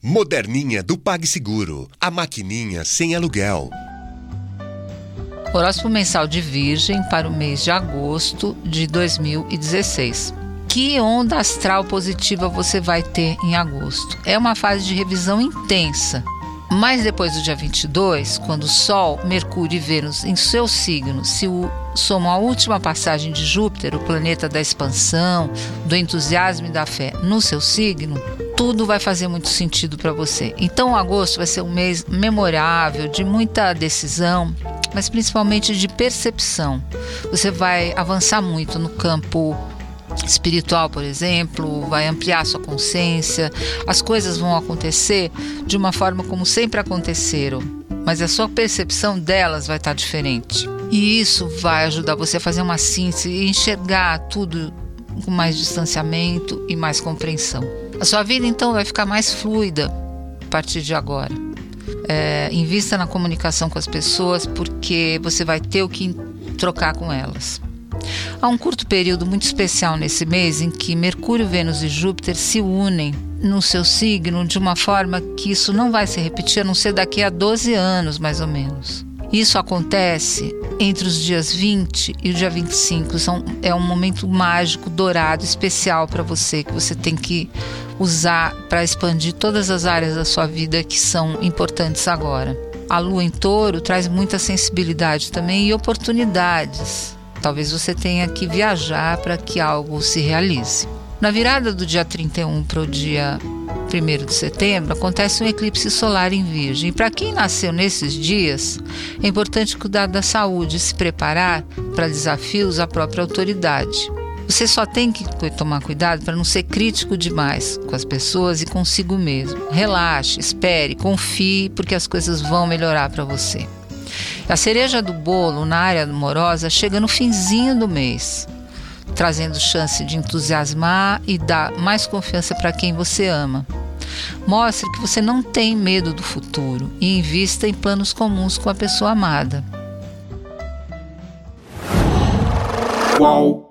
Moderninha do PagSeguro. A maquininha sem aluguel. Horóscopo mensal de Virgem para o mês de agosto de 2016. Que onda astral positiva você vai ter em agosto? É uma fase de revisão intensa. Mas depois do dia 22, quando Sol, Mercúrio e Vênus em seu signo se somam à última passagem de Júpiter, o planeta da expansão, do entusiasmo e da fé, no seu signo, tudo vai fazer muito sentido para você. Então, agosto vai ser um mês memorável, de muita decisão, mas principalmente de percepção. Você vai avançar muito no campo espiritual, por exemplo, vai ampliar sua consciência, as coisas vão acontecer de uma forma como sempre aconteceram, mas a sua percepção delas vai estar diferente. E isso vai ajudar você a fazer uma síntese e enxergar tudo com mais distanciamento e mais compreensão. A sua vida então vai ficar mais fluida a partir de agora. É, invista na comunicação com as pessoas porque você vai ter o que trocar com elas. Há um curto período muito especial nesse mês em que Mercúrio, Vênus e Júpiter se unem no seu signo de uma forma que isso não vai se repetir a não ser daqui a 12 anos, mais ou menos. Isso acontece entre os dias 20 e o dia 25. São, é um momento mágico, dourado, especial para você, que você tem que usar para expandir todas as áreas da sua vida que são importantes agora. A lua em touro traz muita sensibilidade também e oportunidades. Talvez você tenha que viajar para que algo se realize. Na virada do dia 31 para o dia 1 de setembro, acontece um eclipse solar em Virgem. Para quem nasceu nesses dias, é importante cuidar da saúde e se preparar para desafios à própria autoridade. Você só tem que tomar cuidado para não ser crítico demais com as pessoas e consigo mesmo. Relaxe, espere, confie, porque as coisas vão melhorar para você. A cereja do bolo na área amorosa chega no finzinho do mês trazendo chance de entusiasmar e dar mais confiança para quem você ama. Mostre que você não tem medo do futuro e invista em planos comuns com a pessoa amada. Qual?